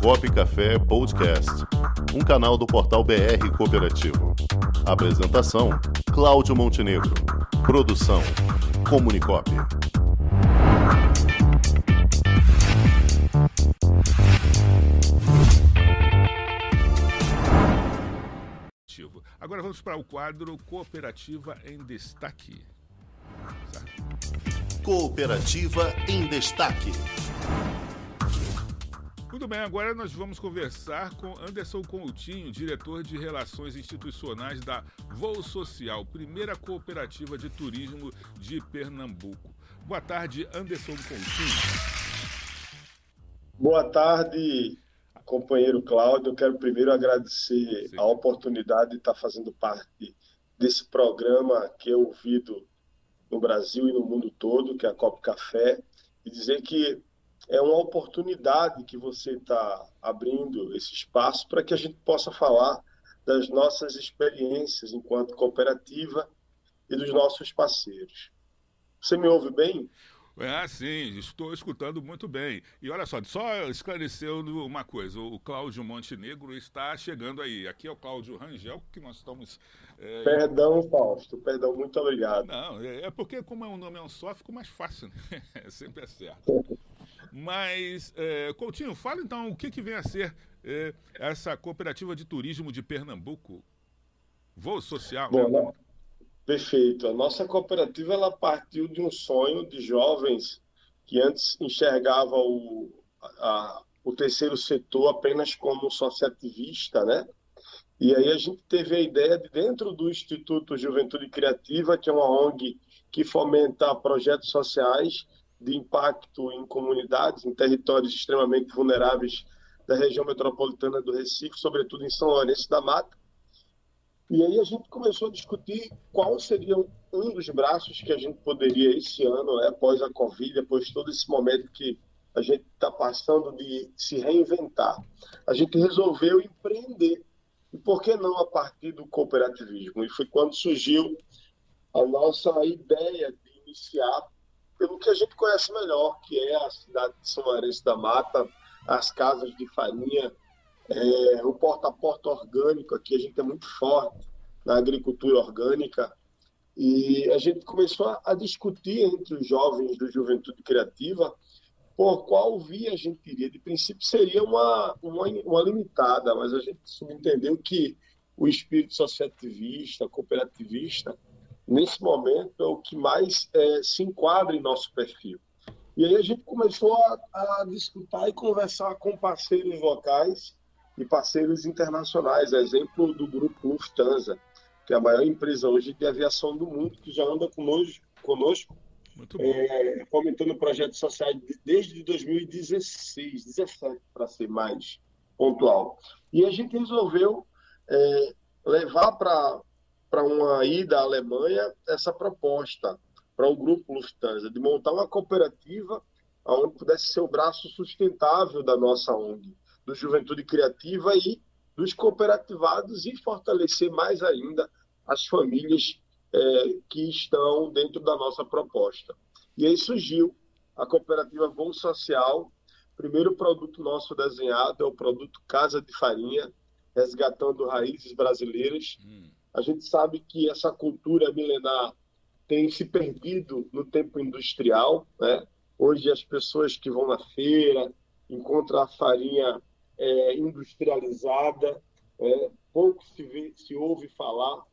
Comunicop Café Podcast, um canal do portal BR Cooperativo. Apresentação: Cláudio Montenegro. Produção: Comunicop. Agora vamos para o quadro Cooperativa em Destaque. Cooperativa em Destaque. Muito bem, agora nós vamos conversar com Anderson Coutinho, diretor de Relações Institucionais da Voo Social, primeira cooperativa de turismo de Pernambuco. Boa tarde, Anderson Coutinho. Boa tarde, companheiro Cláudio. Eu quero primeiro agradecer Sim. a oportunidade de estar fazendo parte desse programa que é ouvido no Brasil e no mundo todo, que é a Copo Café, e dizer que é uma oportunidade que você está abrindo esse espaço para que a gente possa falar das nossas experiências enquanto cooperativa e dos nossos parceiros. Você me ouve bem? Ah, sim, estou escutando muito bem. E olha só, só esclarecendo uma coisa: o Cláudio Montenegro está chegando aí. Aqui é o Cláudio Rangel, que nós estamos. É... Perdão, Fausto, perdão, muito obrigado. Não, é, é porque, como é um nome é um só, ficou mais fácil, né? Sempre é certo. Mas, é, Coutinho, fala então o que, que vem a ser é, essa cooperativa de turismo de Pernambuco? Voo social, Bom, né? Perfeito. A nossa cooperativa ela partiu de um sonho de jovens que antes enxergava o, a, o terceiro setor apenas como associativista, né? E aí a gente teve a ideia de dentro do Instituto Juventude Criativa, que é uma ONG que fomenta projetos sociais de impacto em comunidades, em territórios extremamente vulneráveis da região metropolitana do Recife, sobretudo em São Lourenço da Mata. E aí a gente começou a discutir qual seria um dos braços que a gente poderia esse ano, né, após a Covid, após todo esse momento que a gente está passando de se reinventar. A gente resolveu empreender. E por que não a partir do cooperativismo? E foi quando surgiu a nossa ideia de iniciar pelo que a gente conhece melhor, que é a cidade de São Lourenço da Mata, as casas de farinha, é, o porta a porta orgânico aqui, a gente é muito forte na agricultura orgânica. E a gente começou a, a discutir entre os jovens do Juventude Criativa por qual via a gente iria. De princípio, seria uma, uma, uma limitada, mas a gente subentendeu que o espírito associativista, cooperativista, nesse momento é o que mais é, se enquadra em nosso perfil. E aí a gente começou a, a discutir e conversar com parceiros locais e parceiros internacionais, exemplo do grupo Lufthansa, que é a maior empresa hoje de aviação do mundo, que já anda conosco, conosco é, fomentando projetos sociais desde 2016, 17 para ser mais pontual. E a gente resolveu é, levar para uma ida à Alemanha essa proposta para o grupo Lufthansa de montar uma cooperativa onde pudesse ser o braço sustentável da nossa ONG do Juventude Criativa e dos cooperativados e fortalecer mais ainda as famílias é, que estão dentro da nossa proposta. E aí surgiu a cooperativa Voo Social. Primeiro produto nosso desenhado é o produto Casa de Farinha, resgatando raízes brasileiras. Hum. A gente sabe que essa cultura milenar tem se perdido no tempo industrial. Né? Hoje as pessoas que vão na feira encontram a farinha é, industrializada, é, pouco se, vê, se ouve falar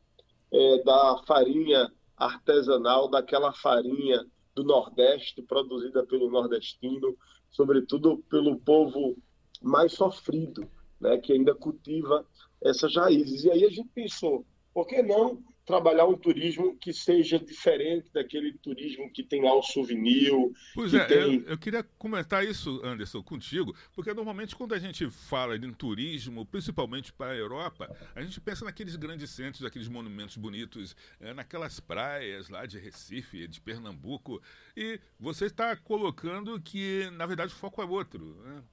é, da farinha artesanal, daquela farinha do Nordeste, produzida pelo nordestino, sobretudo pelo povo mais sofrido, né, que ainda cultiva essas raízes. E aí a gente pensou, por que não trabalhar um turismo que seja diferente daquele turismo que tem lá o souvenir. Pois é, tem... eu, eu, queria comentar isso, Anderson, contigo, porque normalmente quando a gente fala de turismo, principalmente para a Europa, a gente pensa naqueles grandes centros, aqueles monumentos bonitos, é, naquelas praias lá de Recife, de Pernambuco, e você está colocando que, na verdade, o foco é outro. Né?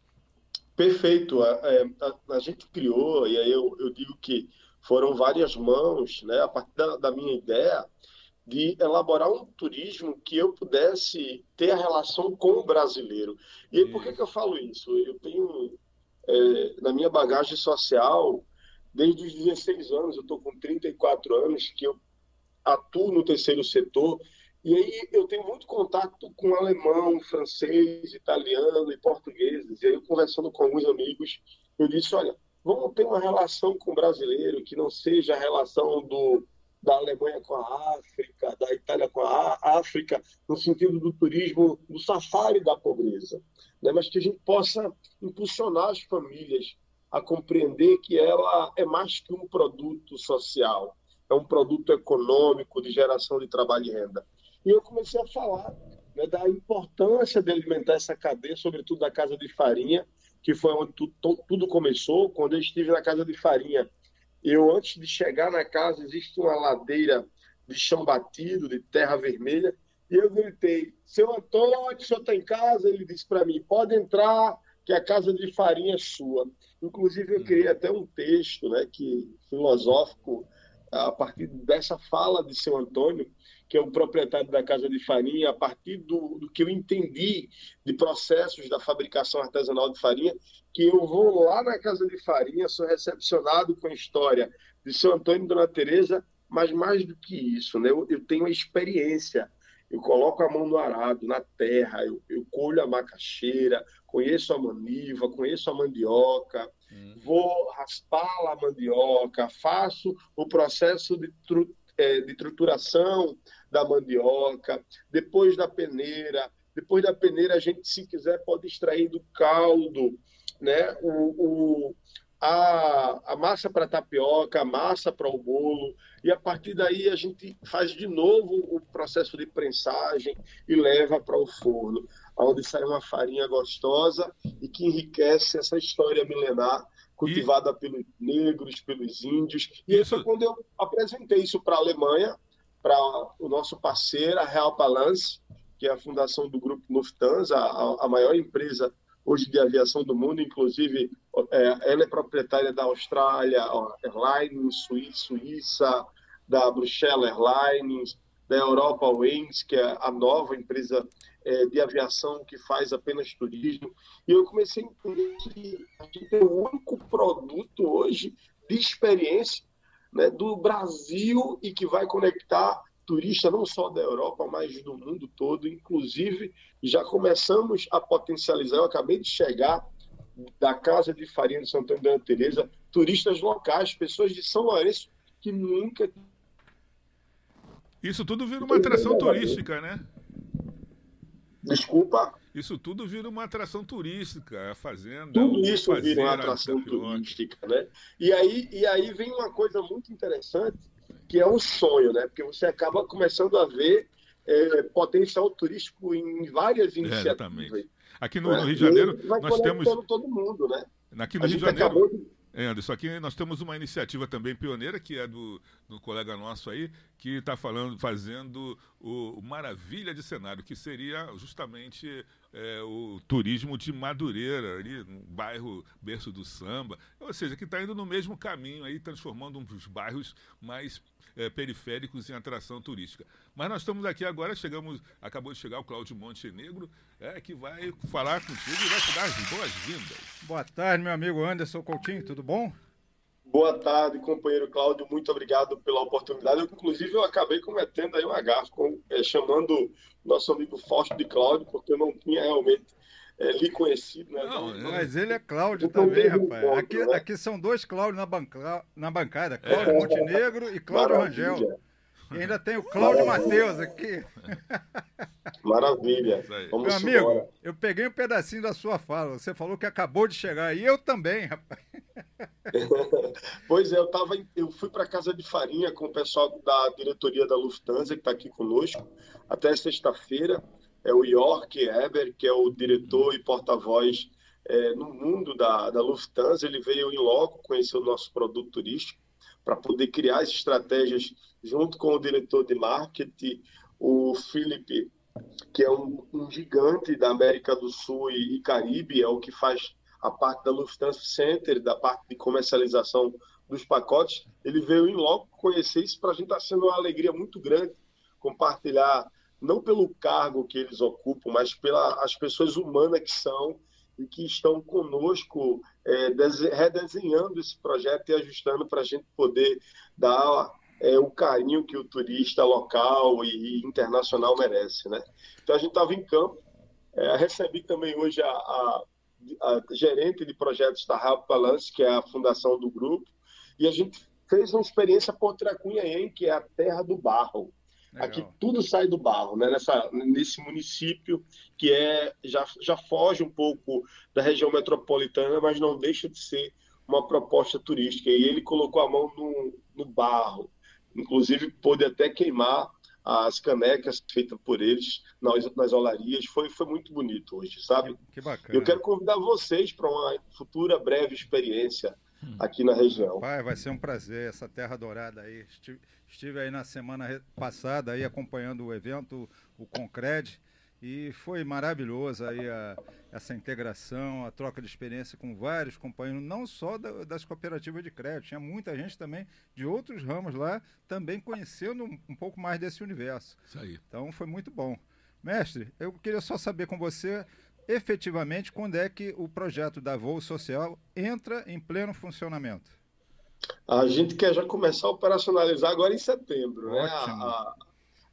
Perfeito. A, é, a, a, gente criou, e aí eu, eu digo que foram várias mãos, né, a partir da, da minha ideia, de elaborar um turismo que eu pudesse ter a relação com o brasileiro. E por que, que eu falo isso? Eu tenho é, na minha bagagem social, desde os 16 anos, eu estou com 34 anos, que eu atuo no terceiro setor, e aí eu tenho muito contato com alemão, francês, italiano e portugueses. E aí, conversando com alguns amigos, eu disse, olha, vamos ter uma relação com o brasileiro que não seja a relação do, da Alemanha com a África, da Itália com a África, no sentido do turismo, do safari da pobreza, né? mas que a gente possa impulsionar as famílias a compreender que ela é mais que um produto social, é um produto econômico de geração de trabalho e renda. E eu comecei a falar né, da importância de alimentar essa cadeia, sobretudo da casa de farinha, que foi onde tudo, tudo começou. Quando eu estive na casa de farinha, eu, antes de chegar na casa, existe uma ladeira de chão batido, de terra vermelha, e eu gritei: Seu Antônio, o senhor está em casa? Ele disse para mim: Pode entrar, que a casa de farinha é sua. Inclusive, eu criei até um texto né, que filosófico a partir dessa fala de seu Antônio, que é o proprietário da casa de farinha, a partir do, do, que eu entendi de processos da fabricação artesanal de farinha, que eu vou lá na casa de farinha, sou recepcionado com a história de seu Antônio e Dona Teresa, mas mais do que isso, né? eu, eu tenho a experiência, eu coloco a mão no arado, na terra, eu, eu colho a macaxeira, conheço a maniva, conheço a mandioca, hum. vou raspar a mandioca, faço o processo de, é, de trituração da mandioca, depois da peneira, depois da peneira a gente, se quiser, pode extrair do caldo, né? o, o a, a massa para tapioca, a massa para o bolo, e a partir daí a gente faz de novo o processo de prensagem e leva para o forno, onde sai uma farinha gostosa e que enriquece essa história milenar cultivada e... pelos negros, pelos índios. E isso quando eu apresentei isso para a Alemanha, para o nosso parceiro, a Real Balance, que é a fundação do grupo Lufthansa, a, a maior empresa hoje de aviação do mundo, inclusive é, ela é proprietária da Austrália Airlines, Suíça, da Bruxelas Airlines, da Europa Wings, que é a nova empresa é, de aviação que faz apenas turismo. E eu comecei a entender que a gente tem o único produto hoje de experiência né, do Brasil e que vai conectar turista não só da Europa, mas do mundo todo. Inclusive, já começamos a potencializar. Eu acabei de chegar da Casa de Farinha de São Antônio da Teresa, turistas locais, pessoas de São Lourenço que nunca. Isso tudo vira uma atração turística, né? Desculpa. Isso tudo vira uma atração turística, a fazenda. Tudo isso vira uma atração turística, né? E aí, e aí vem uma coisa muito interessante que é um sonho, né? Porque você acaba começando a ver é, potencial turístico em várias iniciativas. É, exatamente. Aqui no, né? no, Rio de Janeiro nós temos todo mundo, né? Aqui no a Rio de Janeiro. É, Anderson, aqui nós temos uma iniciativa também pioneira, que é do, do colega nosso aí, que está falando, fazendo o, o, Maravilha de Cenário, que seria justamente é, o turismo de Madureira, ali no bairro berço do samba. Ou seja, que está indo no mesmo caminho aí, transformando um dos bairros mais é, periféricos em atração turística. Mas nós estamos aqui agora, chegamos, acabou de chegar o Cláudio Montenegro, é, que vai falar contigo e vai te dar as boas-vindas. Boa tarde, meu amigo Anderson Coutinho, tudo bom? Boa tarde, companheiro Cláudio, muito obrigado pela oportunidade. Eu, inclusive, eu acabei cometendo aí um agarro, é, chamando nosso amigo Fausto de Cláudio, porque eu não tinha realmente é, lhe conhecido. Né? Não, não, mas ele é Cláudio também, rapaz. Ponto, aqui, né? aqui são dois Cláudios na, banca, na bancada: Cláudio é. Montenegro e Cláudio Maravilha. Rangel. E ainda tem o Cláudio Matheus aqui. Maravilha. Vamos Meu amigo, embora. eu peguei um pedacinho da sua fala. Você falou que acabou de chegar. E eu também, rapaz. pois é, eu, tava, eu fui para casa de farinha com o pessoal da diretoria da Lufthansa, que está aqui conosco, até sexta-feira é o York Eber, que é o diretor e porta-voz é, no mundo da, da Lufthansa. Ele veio em loco conhecer o nosso produto turístico para poder criar as estratégias junto com o diretor de marketing, o Felipe, que é um, um gigante da América do Sul e, e Caribe, é o que faz a parte da Lufthansa Center, da parte de comercialização dos pacotes. Ele veio em loco conhecer isso, para a gente está sendo uma alegria muito grande compartilhar não pelo cargo que eles ocupam, mas pelas pessoas humanas que são e que estão conosco é, redesenhando esse projeto e ajustando para a gente poder dar é, o carinho que o turista local e internacional merece. Né? Então a gente estava em campo, é, recebi também hoje a, a, a, gerente de projetos da Rabo Balance, que é a fundação do grupo, e a gente fez uma experiência por Tracunhaém, que é a terra do barro. Legal. Aqui tudo sai do barro, né? Nessa, nesse município que é já, já foge um pouco da região metropolitana, mas não deixa de ser uma proposta turística. E ele colocou a mão no, no barro, inclusive pôde até queimar as canecas feitas por eles nas, nas olarias. Foi, foi muito bonito hoje, sabe? Que, que bacana. Eu quero convidar vocês para uma futura breve experiência. Aqui na região. Vai, vai ser um prazer essa terra dourada aí. Estive, estive aí na semana passada aí acompanhando o evento, o Concred, e foi maravilhoso aí a, essa integração, a troca de experiência com vários companheiros, não só da, das cooperativas de crédito, tinha muita gente também de outros ramos lá, também conhecendo um, um pouco mais desse universo. Isso aí. Então foi muito bom. Mestre, eu queria só saber com você efetivamente quando é que o projeto da Voo Social entra em pleno funcionamento? A gente quer já começar a operacionalizar agora em setembro. Né? A, a,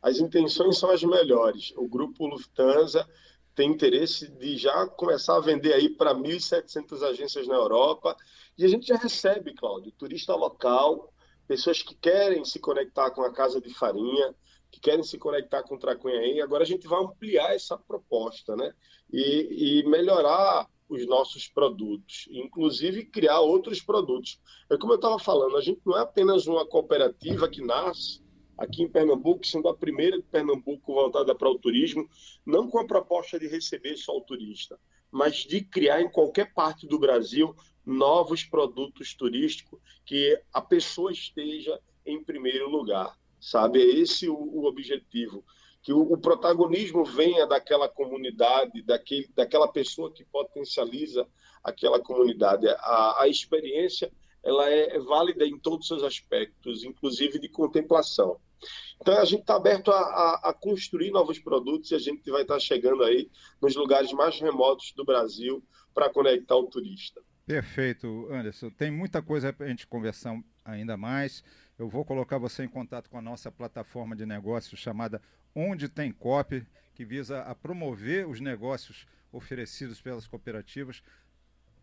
as intenções são as melhores. O grupo Lufthansa tem interesse de já começar a vender aí para 1.700 agências na Europa. E a gente já recebe, Cláudio, turista local, pessoas que querem se conectar com a Casa de Farinha, que querem se conectar com o Tracunhaém. Agora a gente vai ampliar essa proposta, né? E, e, melhorar os nossos produtos, inclusive criar outros produtos. É como eu estava falando, a gente não é apenas uma cooperativa que nasce aqui em Pernambuco, sendo a primeira de Pernambuco voltada para o turismo, não com a proposta de receber só o turista, mas de criar em qualquer parte do Brasil novos produtos turísticos que a pessoa esteja em primeiro lugar sabe? É esse o, o objetivo, que o, o, protagonismo venha daquela comunidade, daquele, daquela pessoa que potencializa aquela comunidade. A, a experiência ela é, é válida em todos os aspectos, inclusive de contemplação. Então a gente está aberto a, a, a, construir novos produtos e a gente vai estar tá chegando aí nos lugares mais remotos do Brasil para conectar o turista. Perfeito, Anderson. Tem muita coisa para a gente conversar ainda mais. Eu vou colocar você em contato com a nossa plataforma de negócios chamada Onde Tem Cop, que visa a promover os negócios oferecidos pelas cooperativas,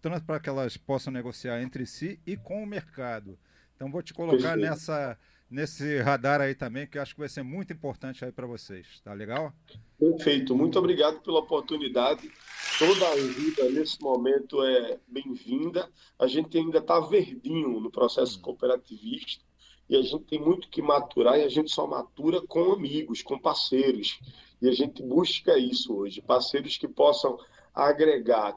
tanto para que elas possam negociar entre si e com o mercado. Então vou te colocar nessa nesse radar aí também, que eu acho que vai ser muito importante aí para vocês. Tá legal? Perfeito. Muito obrigado pela oportunidade. Toda a ajuda nesse momento é bem-vinda. A gente ainda está verdinho no processo hum. cooperativista e a gente tem muito que maturar e a gente só matura com amigos, com parceiros. E a gente busca isso hoje, parceiros que possam agregar.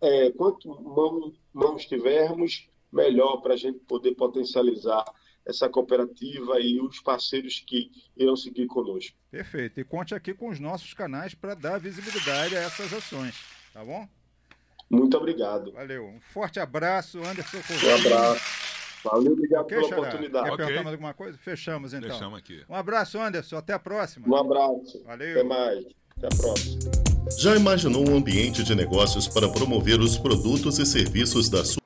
É, quanto mão, mãos tivermos, melhor para a gente poder potencializar essa cooperativa e os parceiros que irão seguir conosco. Perfeito. E conte aqui com os nossos canais para dar visibilidade a essas ações, tá bom? Muito obrigado. Valeu. Um forte abraço, Anderson Um abraço. Valeu, obrigado okay, pela Xará. oportunidade. Quer okay. perguntar mais alguma coisa? Fechamos então. Fechamos aqui. Um abraço, Anderson. Até a próxima. Um abraço. Valeu. Até mais. Até a próxima. Já imaginou um ambiente de negócios para promover os produtos e serviços da sua